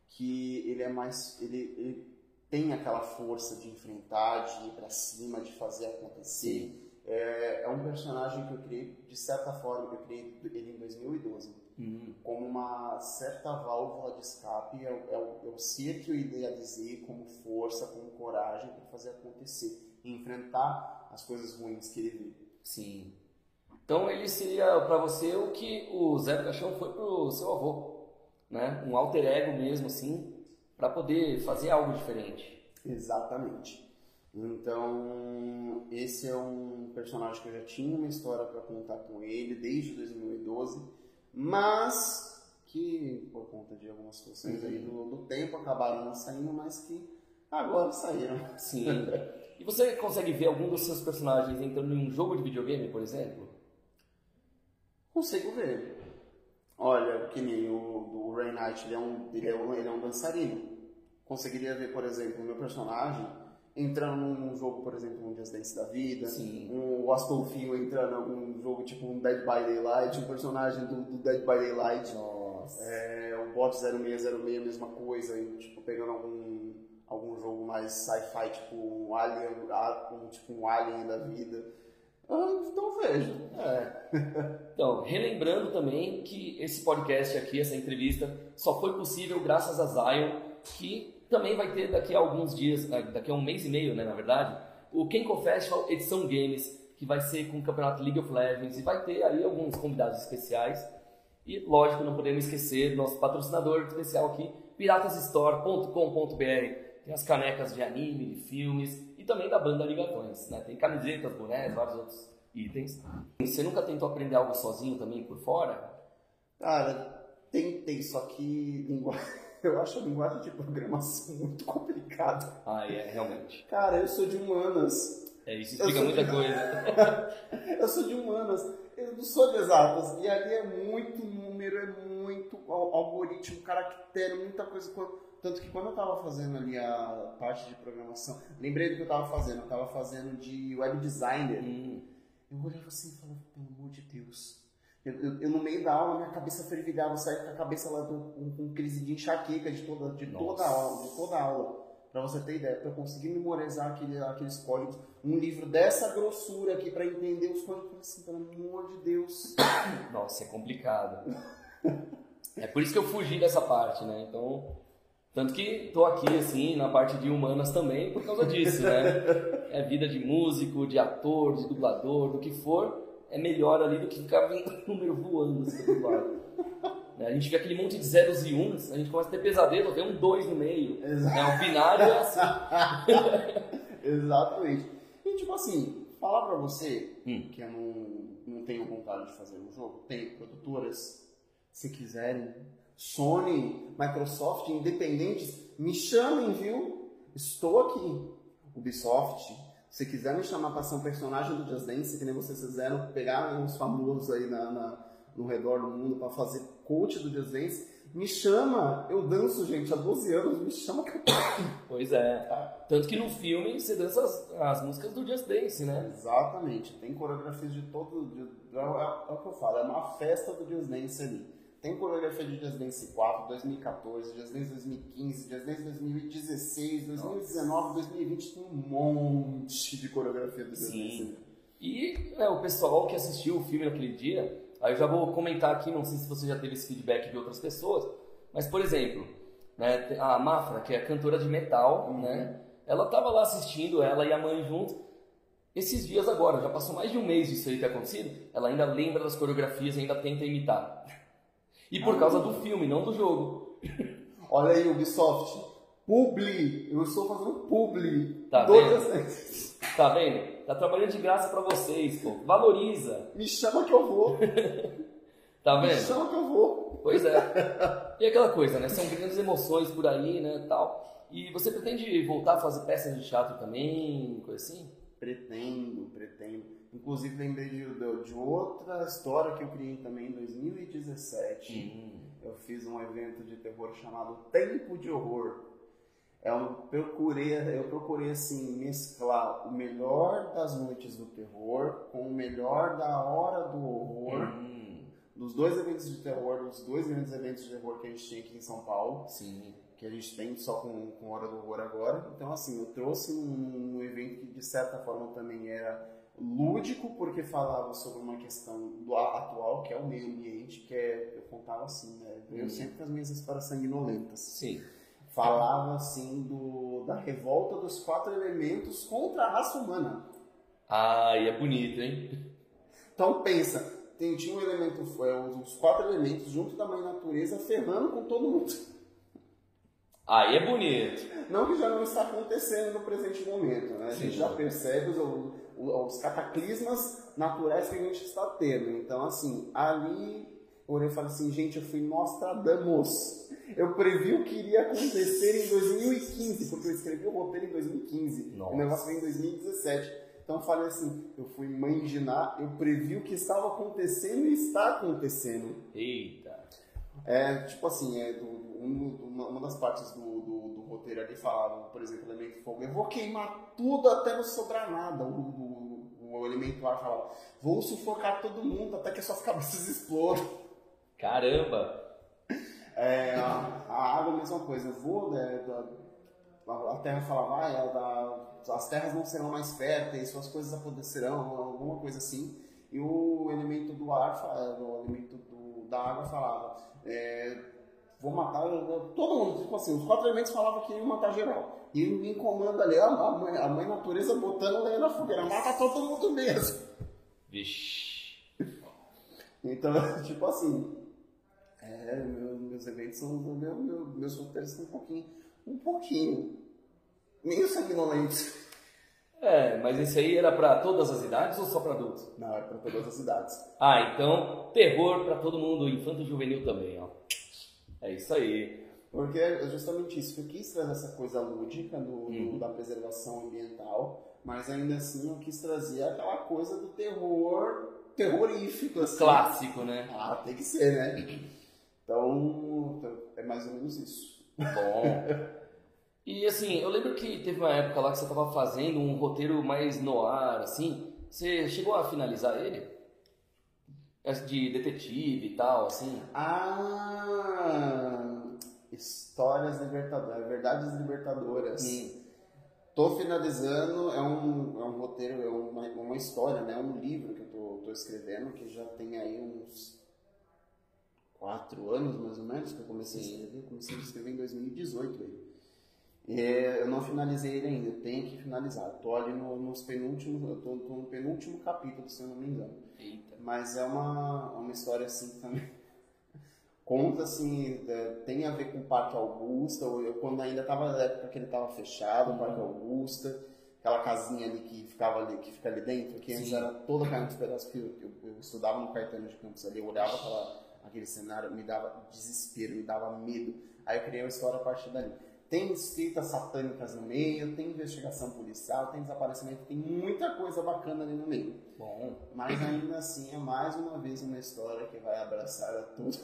que ele é mais. Ele, ele tem aquela força de enfrentar, de ir pra cima, de fazer acontecer. É, é um personagem que eu criei, de certa forma, eu criei ele em 2012 Hum. como uma certa válvula de escape, é, o- é, é o ser que eu idealizei como força, como coragem para fazer acontecer, enfrentar as coisas ruins que ele vê. Sim. Então ele seria pra você o que o Zé do Caixão foi pro seu avô, né? Um alter ego mesmo, assim, pra poder fazer algo diferente. Exatamente. Então, esse é um personagem que eu já tinha uma história para contar com ele desde 2012, mas que por conta de algumas situações aí do, do tempo acabaram não saindo, mas que agora saíram. Sim. E você consegue ver algum dos seus personagens entrando em um jogo de videogame, por exemplo? Consigo ver. Olha, que nem o Ray Knight, ele é um, ele é um, ele é um dançarino. Conseguiria ver, por exemplo, o meu personagem entrando num jogo, por exemplo, um Just Dance da vida, Sim. um o Astolfinho entrando algum jogo tipo um Dead by Daylight, um personagem do, do Dead by Daylight. Nossa. É, o Bot 0606, a mesma coisa, e, tipo, pegando algum, algum jogo mais sci-fi, tipo um Alien, um, tipo um Alien da vida. Então vejo. É. (laughs) Então, relembrando também que esse podcast aqui, essa entrevista, só foi possível graças a Zion, que também vai ter daqui a alguns dias, eh, daqui a um mês e meio, né, na verdade, o Kenko Festival Edição Games, que vai ser com o campeonato League of Legends, e vai ter aí alguns convidados especiais. E, lógico, não podemos esquecer nosso patrocinador especial aqui, piratasstore.com.br. Tem as canecas de anime, de filmes e também da banda Ligatões. Né? Tem camisetas, bonés, vários outros itens. Você nunca tentou aprender algo sozinho também por fora? Cara, tentei, só que lingu... (laughs) eu acho a linguagem de programação (laughs) muito complicada. Ah, é, realmente. Cara, eu sou de humanas. É, isso explica muita de- coisa. (laughs) Eu sou de humanas. Eu não sou de exatas. E ali é muito número, é muito al- algoritmo, caractere, muita coisa. Tanto que quando eu tava fazendo ali a parte de programação, lembrei do que eu tava fazendo. Eu tava fazendo de web designer. Hum, Eu olhava assim e falava, pelo amor de Deus. Eu, eu- eu, no meio da aula, minha cabeça fervilhava, eu saía com a cabeça lá com, com, com crise de enxaqueca de toda, de toda a aula, de toda a aula. Pra você ter ideia, pra eu conseguir memorizar aquele, aqueles códigos, um livro dessa grossura aqui pra entender os códigos, eu falei assim, pelo amor de Deus. (coughs) nossa, é complicado. É por isso que eu fugi dessa parte, né? Então, tanto que tô aqui, assim, na parte de humanas também por causa disso, né? (laughs) É vida de músico, de ator, de dublador, do que for, é melhor ali do que ficar (laughs) vendo número voando assim. Né? A gente vê aquele monte de zeros e uns, a gente começa a ter pesadelo, vê um dois no meio. Exato. É, o binário é assim. (laughs) Exatamente. E tipo assim, falar pra você Hum. que eu não, não tenho vontade de fazer um jogo. Tem produtoras, se quiserem. Sony, Microsoft, independentes, me chamem, viu? Estou aqui. Ubisoft, se quiser me chamar para ser um personagem do Just Dance, que nem vocês fizeram, pegar uns famosos aí na, na- no redor do mundo para fazer coach do Just Dance, me chama. Eu danço, gente, há 12 anos, me chama Pois é. Tanto que no filme você dança as, as músicas do Just Dance, né? Exatamente, tem coreografias de todo. De, é, é- é o que eu falo, é uma festa do Just Dance ali. Tem coreografia de Just Dance 4, 2014, Just Dance 2015, Just Dance 2016, 2019, 2020, tem um monte de coreografia do Just. Dance. E é, o pessoal que assistiu o filme naquele dia, aí eu já vou comentar aqui, não sei se você já teve esse feedback de outras pessoas, mas por exemplo, né, a Mafra, que é cantora de metal, Uhum. né, ela tava lá assistindo, ela e a mãe junto, esses dias agora, já passou mais de um mês disso aí ter acontecido, ela ainda lembra das coreografias e ainda tenta imitar. E por causa do filme, não do jogo. (laughs) Olha aí, Ubisoft. Publi! Eu estou fazendo publi. Tá do vendo? Tá vendo? Tá trabalhando de graça pra vocês, pô. Valoriza. Me chama que eu vou. (laughs) Tá Me vendo? chama que eu vou. Pois é. E aquela coisa, né? São grandes emoções por aí, né, tal. E você pretende voltar a fazer peças de teatro também, coisa assim? Pretendo, pretendo. Inclusive lembrei de, de- de outra história que eu criei também em 2017. Eu fiz um evento de terror chamado Tempo de Horror. Eu procurei, eu procurei assim mesclar o melhor das noites do terror com o melhor da hora do horror, Hum, dos dois eventos de terror, dos dois grandes eventos de terror que a gente tinha aqui em São Paulo sim. Que a gente tem só com, com Hora do Horror agora. Então, assim, eu trouxe um, um evento que, de certa forma, também era lúdico, porque falava sobre uma questão do atual, que é o meio ambiente, que é, eu contava assim, né? Eu Uhum. sempre com as minhas histórias sanguinolentas. Sim. Falava, assim, do, da revolta dos quatro elementos contra a raça humana. Ai, é bonito, hein? Então, pensa, tem, tinha um elemento, foi, os quatro elementos junto da mãe natureza ferrando com todo mundo. Aí é bonito. Não que já não está acontecendo no presente momento, né? A gente Sim. já percebe os, os, cataclismas naturais que a gente está tendo. Então, assim, ali e falei assim, gente, eu fui Nostradamus. Eu previ o que iria acontecer em 2015, porque eu escrevi o roteiro em 2015. Nossa. O negócio veio em 2017. Então eu falei assim, eu fui mãe de Ná, eu previ o que estava acontecendo e está acontecendo. Eita. É, tipo assim, é, do- um- uma, uma das partes do, do, do roteiro ali falava, por exemplo, o elemento fogo, eu vou queimar tudo até não sobrar nada. O, o, o elemento ar falava, vou sufocar todo mundo até que as suas cabeças (laughs) explodam. Caramba. É, a, a água, a mesma coisa, eu vou, né, da- a, terra falava, ah, é, da- as terras não serão mais férteis, suas coisas apodrecerão, alguma coisa assim. E o elemento do ar, o elemento do- da água falava, é, vou matar todo mundo. Tipo assim, os quatro elementos falavam que iam matar geral. E em comando ali, a, mãe, a mãe natureza botando lenha na fogueira, mata todo mundo mesmo. Vixe. Então, (laughs) tipo assim, é, meu- meus eventos são, meu, meu, meus roteiros são um pouquinho, um pouquinho, meio sanguinolentos. É, mas esse aí era pra todas as idades ou só pra adultos? Não, é para todas as idades. Ah, então, terror pra todo mundo, infanto e juvenil também, ó. É isso aí. Porque é justamente isso, eu quis trazer essa coisa lúdica do, do- Uhum. da preservação ambiental, mas ainda assim eu quis trazer aquela coisa do terror terrorífico, assim. Clássico, né? Ah, tem que ser, né? Então, é mais ou menos isso. Bom. E assim, eu lembro que teve uma época lá que você tava fazendo um roteiro mais no ar, assim. Você chegou a finalizar ele? De detetive e tal, assim. Ah, histórias libertadoras, verdades libertadoras. Hum. Tô finalizando, é um, é um roteiro, é uma, uma história, né? Um livro que eu tô, tô escrevendo, que já tem aí uns quatro anos, mais ou menos, que eu comecei a escrever. Eu comecei a escrever em 2018 ele. É, eu não finalizei ele ainda, tenho que finalizar. Tô ali no, nos penúltimos, eu tô, tô no penúltimo capítulo, se eu não me engano. Eita. Mas é uma, uma história assim também. (laughs) Conta assim, é, tem a ver com o Parque Augusta. Eu, quando ainda estava na época que ele estava fechado, o Parque Augusta. aquela casinha ali que ficava ali, que fica ali dentro, que antes Sim. era toda caindo nos pedaços, porque eu, eu, eu estudava no Caetano de Campos ali, eu olhava aquela, aquele cenário, me dava desespero, me dava medo. Aí eu criei uma história a partir dali. Tem escritas satânicas no meio, tem investigação policial, tem desaparecimento, tem muita coisa bacana ali no meio. Bom. Mas ainda assim é mais uma vez uma história que vai abraçar a tudo.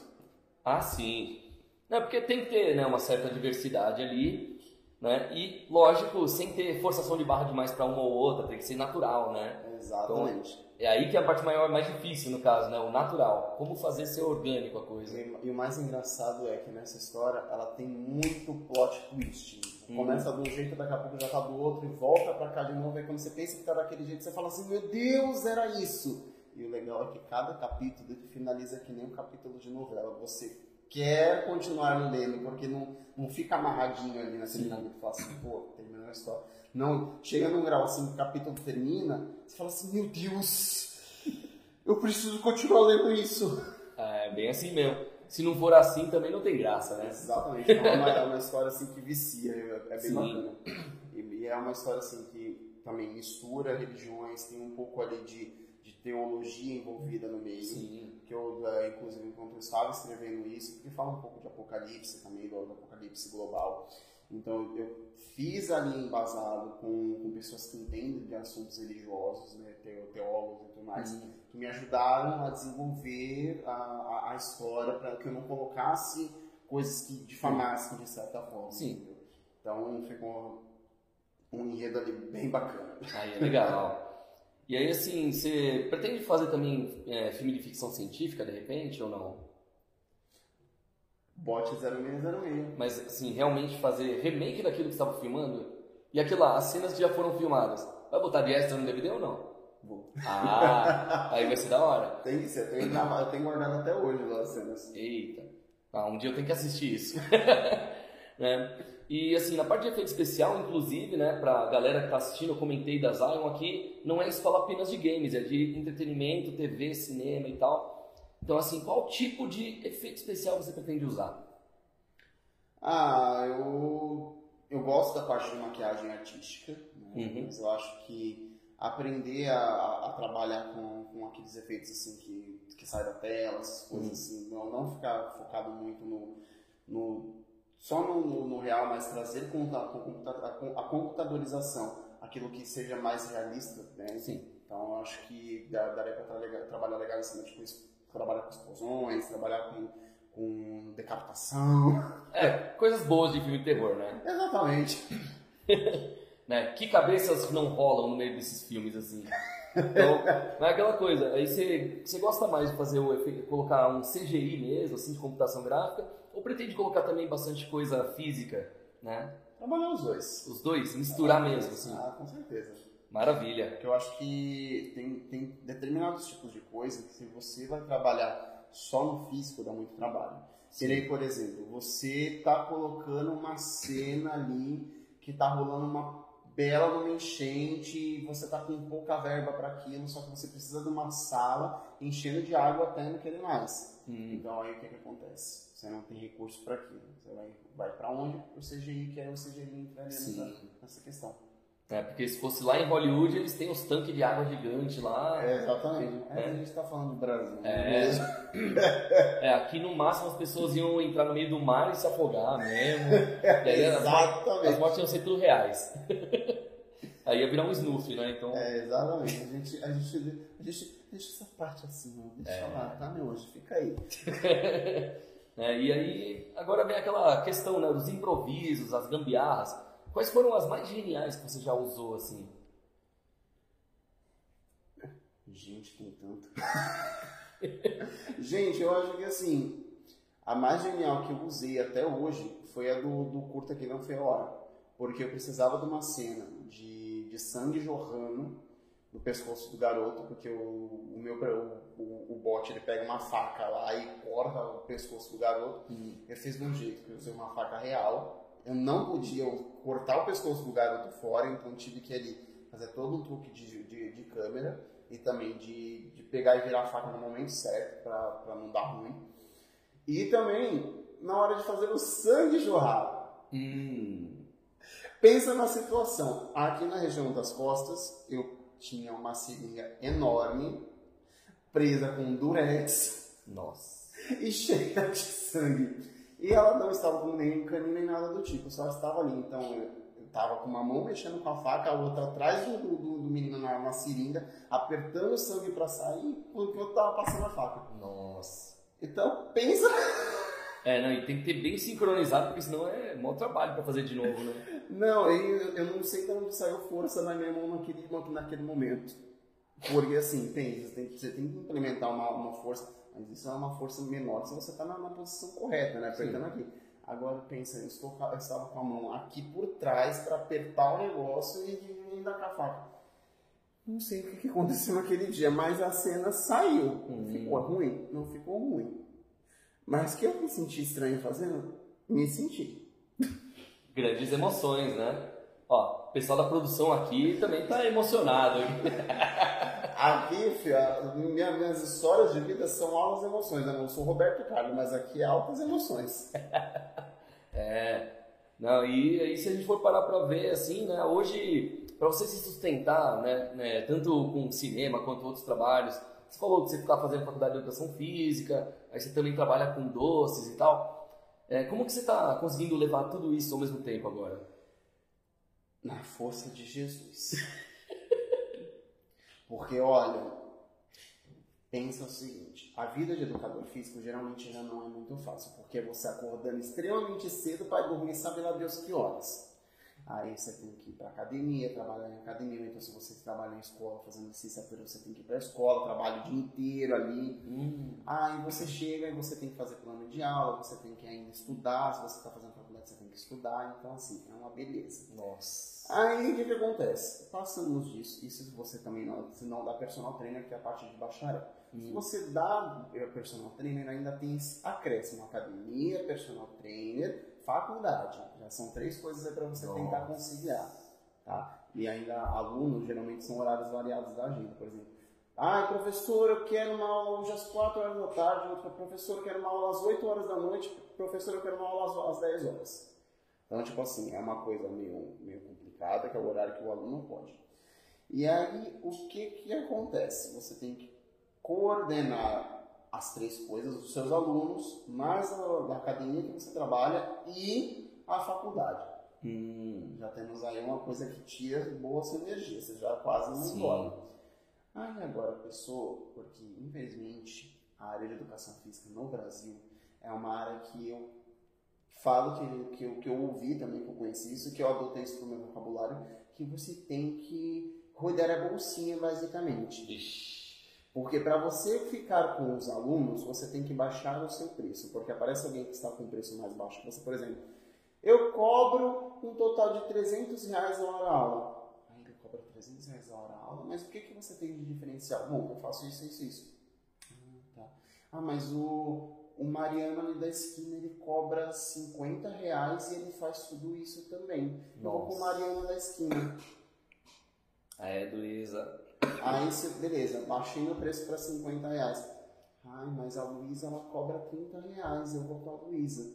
Ah, sim. Não, porque tem que ter né, uma certa diversidade ali, né? E, lógico, sem ter forçação de barra demais para uma ou outra, tem que ser natural, né? Exatamente. É aí que é a parte maior, mais difícil, no caso, né? O natural. Como fazer ser orgânico a coisa. E, e o mais engraçado é que nessa história ela tem muito plot twist. Hum. Começa de um jeito, daqui a pouco já tá do outro e volta pra cá de novo. Aí quando você pensa que tá daquele jeito, você fala assim: Meu Deus, era isso! E o legal é que cada capítulo finaliza que nem um capítulo de novela. Você quer continuar lendo, porque não, não fica amarradinho ali naquele Sim. momento. Fala assim: Pô, terminou a história. Não, chega num grau assim, o capítulo termina, você fala assim: Meu Deus, eu preciso continuar lendo isso. É bem assim mesmo. Se não for assim, também não tem graça, né? Exatamente. Então é uma, é uma história assim que vicia, é, é bem Sim. bacana. E, e é uma história assim que também mistura religiões, tem um pouco ali de, de teologia envolvida no meio. Sim. Que eu, eh, inclusive, enquanto eu estava escrevendo isso, porque fala um pouco de apocalipse também, do apocalipse global. Então eu fiz ali embasado com, com pessoas que entendem de assuntos religiosos, né, teólogos e tudo mais Hum. que me ajudaram a desenvolver a, a, a história para que eu não colocasse coisas que difamassem de certa forma. Sim. entendeu? Então ficou um enredo ali bem bacana. Aí é legal. E aí, assim, você pretende fazer também é, filme de ficção científica, de repente, ou não? Bote 0606. Mas, assim, realmente fazer remake daquilo que você estava filmando? E aquilo lá, as cenas que já foram filmadas, vai botar de extra no DVD ou não? Vou. Ah, aí vai ser da hora. (laughs) Tem que ser, eu tenho, eu tenho guardado até hoje lá as cenas. Eita. Ah, um dia eu tenho que assistir isso. (laughs) né? E assim, na parte de efeito especial, inclusive, né, pra galera que tá assistindo, eu comentei da Zion aqui, não é escola apenas de games, é de entretenimento, TV, cinema e tal. Então, assim, qual tipo de efeito especial você pretende usar? Ah, eu, eu gosto da parte de maquiagem artística, né? Uhum. mas eu acho que aprender a, a trabalhar com, com aqueles efeitos assim que, que saem da tela, essas coisas Uhum. assim, não, não ficar focado muito no, no só no, no, no real, mas trazer com com a, com- a computadorização, aquilo que seja mais realista, né? Sim. Então eu acho que daria para trabalhar legal assim, tipo, es- trabalhar com explosões, trabalhar com, com decapitação. É, coisas boas de filme de terror, né? Exatamente. (laughs) né? Que cabeças não rolam no meio desses filmes, assim. Então, não é aquela coisa. Aí você, você gosta mais de fazer o efeito, colocar um CGI mesmo, assim, de computação gráfica, ou pretende colocar também bastante coisa física, né? Trabalhar os dois. Os dois, misturar mesmo, assim. Ah, com certeza. Maravilha. Porque eu acho que tem, tem determinados tipos de coisa que se você vai trabalhar só no físico, dá muito trabalho. Nem, por exemplo, você tá colocando uma cena ali que tá rolando uma bela numa enchente e você tá com pouca verba para aquilo, só que você precisa de uma sala enchendo de água até não querer mais. Hum, Então aí o que, que acontece? Você não tem recurso para aquilo. Você vai, vai para onde? Pro CGI, que aí o CGI entra nessa, nessa questão. É, porque se fosse lá em Hollywood, eles têm os tanques de água gigante lá. É, exatamente. É, É. A gente tá falando do Brasil. É. mesmo. (laughs) É, aqui no máximo as pessoas iam entrar no meio do mar e se afogar mesmo. (laughs) Aí Exatamente. as mortes iam ser tudo reais. (laughs) Aí ia virar um Snoopy, né? Então, É, exatamente. A gente, a gente, a gente deixa essa parte assim, ó. Deixa É. lá, tá, meu anjo? Fica aí. né? E aí, agora vem aquela questão né, dos improvisos, as gambiarras. Quais foram as mais geniais que você já usou, assim? Gente, tem tanto. gente, eu acho que assim, a mais genial que eu usei até hoje foi a do, do curta que não foi ao ar. Porque eu precisava de uma cena de, de sangue jorrando no pescoço do garoto, porque o, o meu o, o, o bot ele pega uma faca lá e corta o pescoço do garoto. Eu fiz de um jeito que eu usei uma faca real. Eu não podia cortar o pescoço do garoto fora, então tive que ali fazer todo um truque de, de, de câmera e também de, de pegar e virar a faca no momento certo para não dar ruim. E também na hora de fazer o sangue jorrar. Hum, Pensa na situação. Aqui na região das costas, eu tinha uma seringa enorme, presa com durex. Nossa. E cheia de sangue. E ela não estava com nenhum canino nem nada do tipo, só estava ali. Então eu estava com uma mão mexendo com a faca, a outra atrás do, do, do menino na, na seringa, apertando o sangue para sair, enquanto eu estava passando a faca. Nossa. Então pensa. É, não, e tem que ter bem sincronizado, porque senão é maior trabalho para fazer de novo, né? (laughs) Não, eu, eu não sei de onde saiu força na minha mão naquele, naquele momento. Porque assim, tem, você, tem, você tem que implementar uma, uma força, mas isso é uma força menor se você está na, na, posição correta, né? Apertando aqui. Agora pensa, eu, estou, eu estava com a mão aqui por trás para apertar o negócio e ainda com a faca. Não sei o que, que aconteceu naquele dia, mas a cena saiu. Hum. Ficou ruim? Não ficou ruim. Mas que eu me senti estranho fazendo? Me senti. (laughs) Grandes emoções, né? Ó, o pessoal da produção aqui também tá emocionado. (laughs) aqui, filha, minha, minhas histórias de vida são altas emoções. Né? Eu não sou Roberto Carlos, mas aqui é altas emoções. (laughs) é. Não, e aí se a gente for parar para ver assim, né, hoje para você se sustentar, né, né, tanto com cinema quanto outros trabalhos, você falou que você está fazendo faculdade de educação física, aí você também trabalha com doces e tal. É, como que você está conseguindo levar tudo isso ao mesmo tempo agora? Na força de Jesus. (laughs) Porque, olha, pensa o seguinte: a vida de educador físico geralmente já não é muito fácil, porque você acordando extremamente cedo para dormir, sabe lá Deus que horas. Aí você tem que ir para academia, trabalhar em academia. Então, se você trabalha em escola fazendo licenciatura, você tem que ir para a escola, trabalha o dia inteiro ali. Hum. Aí você chega e você tem que fazer plano de aula, você tem que ainda estudar. Se você está fazendo você tem que estudar. Então, assim, é uma beleza. Nossa. Aí o que, que acontece? Passamos disso. Isso você também não, se não dá personal trainer, que é a parte de bacharel. Hum. Se você dá eh, personal trainer, ainda tem esse acréscimo: academia, personal trainer faculdade. Já são três coisas aí para você Nossa. tentar conciliar. Tá? E ainda alunos, geralmente são horários variados da agenda, por exemplo. Ah, professor, eu quero uma aula hoje às 4 horas da tarde, outro professor, eu quero uma aula às 8 horas da noite, professor, eu quero uma aula às 10 horas. Então, tipo assim, é uma coisa meio, meio complicada, que é o horário que o aluno não pode. E aí, o que que acontece? Você tem que coordenar as três coisas, os seus alunos, mais a, da academia que você trabalha e a faculdade. Hum. Já temos aí uma coisa que tira boa sua energia, você já quase não engole. Aí agora, pessoa, porque infelizmente a área de educação física no Brasil é uma área que eu falo que, que, eu, que eu ouvi também, que eu conheci isso, que eu adotei isso no meu vocabulário, que você tem que rodar a bolsinha, basicamente. Ixi. Porque para você ficar com os alunos, você tem que baixar o seu preço. Porque aparece alguém que está com um preço mais baixo que você, por exemplo. Eu cobro um total de 300 reais a hora aula. Ainda cobra 300 reais a hora aula? Mas o que, que você tem de diferencial? Bom, eu faço isso, isso, isso. Ah, tá. ah mas o, o Mariano ali da esquina, ele cobra 50 reais e ele faz tudo isso também. Nossa. Eu vou com o Mariano da esquina. É, Luísa. Aí, beleza, baixei meu preço para 50 reais. Ai, mas a Luísa ela cobra 30 reais, eu vou com a Luísa.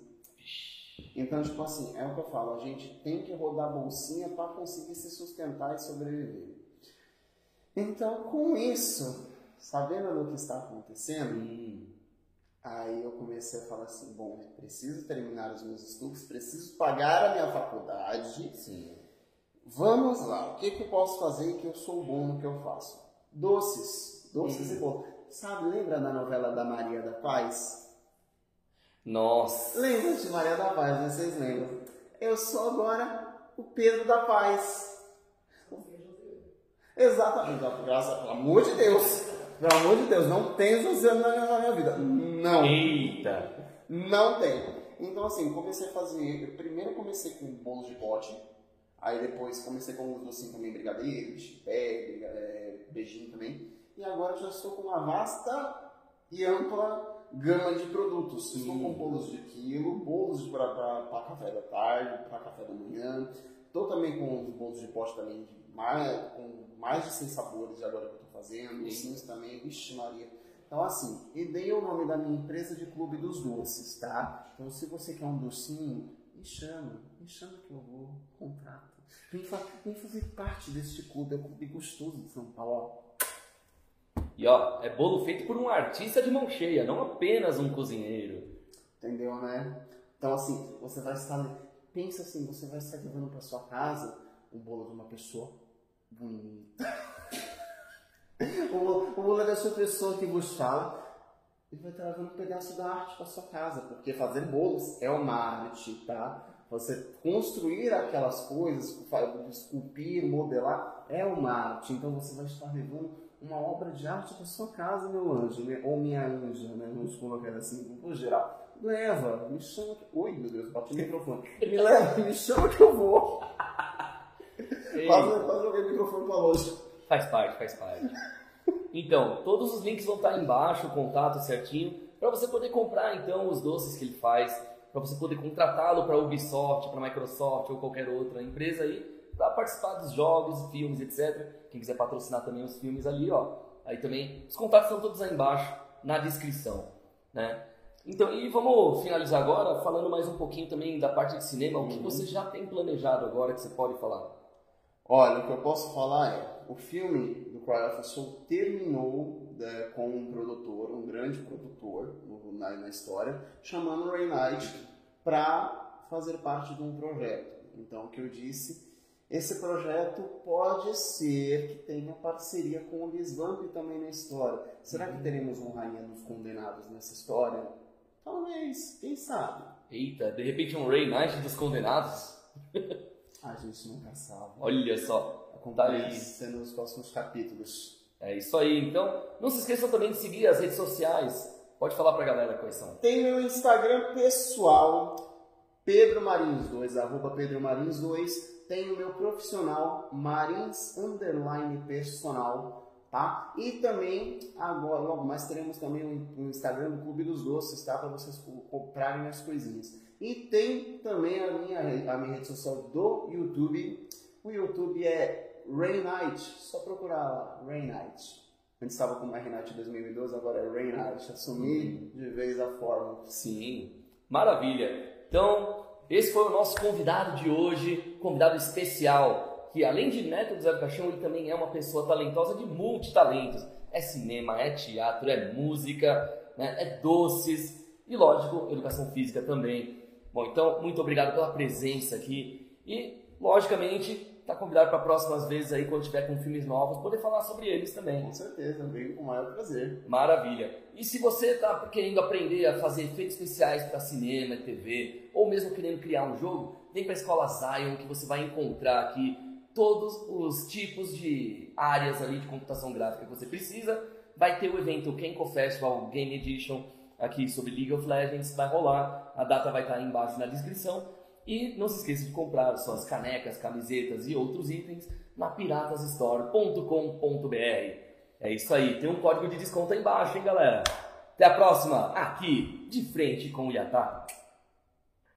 Então, tipo assim, é o que eu falo, a gente tem que rodar a bolsinha para conseguir se sustentar e sobreviver. Então, com isso, sabendo do que está acontecendo, hum. Aí eu comecei a falar assim, bom, preciso terminar os meus estudos, preciso pagar a minha faculdade. Sim Vamos lá, o que, que eu posso fazer que eu sou bom no que eu faço? Doces, doces uhum. e bom. Sabe, lembra da novela da Maria da Paz? Nossa! Lembra de Maria da Paz, né? vocês lembram? Eu sou agora o Pedro da Paz. Exatamente, graças, pelo amor de Deus. Pelo amor de Deus, não tem Josiane na minha vida. Não. Eita! Não tem. Então, assim, comecei a fazer. Primeiro, comecei com bolo de pote Aí depois comecei com os docinhos também, brigadeiro, pé, é, beijinho também. E agora já estou com uma vasta e ampla gama de produtos. Estou com bolos de quilo, bolos para café da tarde, para café da manhã. Estou também com os bolos de pote também, de mais, com mais de 100 sabores agora que eu estou fazendo. Docinhos também, vixe Maria. Então assim, e dei o nome da minha empresa de Clube dos Doces, tá? Então se você quer um docinho, me chama, me chama que eu vou, contrato. Vem, fa vem fazer parte deste clube, é um clube gostoso de São Paulo. E ó, é bolo feito por um artista de mão cheia, não apenas um cozinheiro. Entendeu, né? Então, assim, você vai estar. Pensa assim, você vai estar levando para sua casa o bolo de uma pessoa bonita. (laughs) o bolo é dessa pessoa que vos fala. E vai estar levando um pedaço da arte para sua casa, porque fazer bolos é uma arte, tá? Você construir aquelas coisas, esculpir, modelar, é uma arte. Então você vai estar levando uma obra de arte para sua casa, meu anjo, né? ou minha anja, né? Vamos colocar assim, no geral. Leva, me chama que. Oi, meu Deus, bati o microfone. Me (laughs) leva, me chama que eu vou. Quase, quase joguei o microfone para longe. Faz parte, faz parte. (laughs) Então, todos os links vão estar embaixo, o contato certinho, para você poder comprar então os doces que ele faz, para você poder contratá-lo para Ubisoft, para Microsoft ou qualquer outra empresa aí, para participar dos jogos, filmes, etc. Quem quiser patrocinar também os filmes ali, ó. Aí também os contatos estão todos aí embaixo na descrição, né? Então, e vamos finalizar agora falando mais um pouquinho também da parte de cinema. O que uhum. você já tem planejado agora que você pode falar? Olha, o que eu posso falar é, o filme do Cry of a Soul terminou né, com um produtor, um grande produtor no, na, na, história, chamando Ray Knight para fazer parte de um projeto. Então, o que eu disse, esse projeto pode ser que tenha parceria com o Liz Vamp também na história. Será que uhum. teremos um Rainha dos Condenados nessa história? Talvez, quem sabe. Eita, de repente um Ray Knight dos Condenados? (laughs) A gente nunca sabe. Olha só. Acontece nos próximos capítulos. É isso aí. Então, não se esqueçam também de seguir as redes sociais. Pode falar pra galera quais são. Tem meu Instagram pessoal, Pedro Marins 2, arroba Pedro Marins 2. Tem o meu profissional, Marins Underline Personal, tá? E também, agora, logo mais, teremos também o Instagram do Clube dos Doces, tá? Para vocês comprarem as coisinhas. E tem também a minha, a minha rede social do YouTube. O YouTube é Rain Night, só procurar lá, Rain Night. Antes estava com Rain Night 2012, agora é Rain Night. Assumi de vez a forma. Sim, maravilha. Então, esse foi o nosso convidado de hoje, convidado especial, que além de neto do Zé Caixão, ele também é uma pessoa talentosa de multitalentos. É cinema, é teatro, é música, né? é doces e, lógico, educação física também. Bom, então, muito obrigado pela presença aqui e, logicamente, está convidado para próximas vezes aí, quando tiver com filmes novos, poder falar sobre eles também. Com certeza, venho com o maior prazer. Maravilha. E se você está querendo aprender a fazer efeitos especiais para cinema e TV, ou mesmo querendo criar um jogo, vem para a Escola Zion que você vai encontrar aqui todos os tipos de áreas ali de computação gráfica que você precisa. Vai ter o evento Kenko Festival Game Edition, aqui sobre League of Legends, vai rolar, a data vai estar aí embaixo na descrição. E não se esqueça de comprar suas canecas, camisetas e outros itens na piratasstore.com.br. É isso aí, tem um código de desconto aí embaixo, hein, galera? Até a próxima, aqui de frente com o Yatá.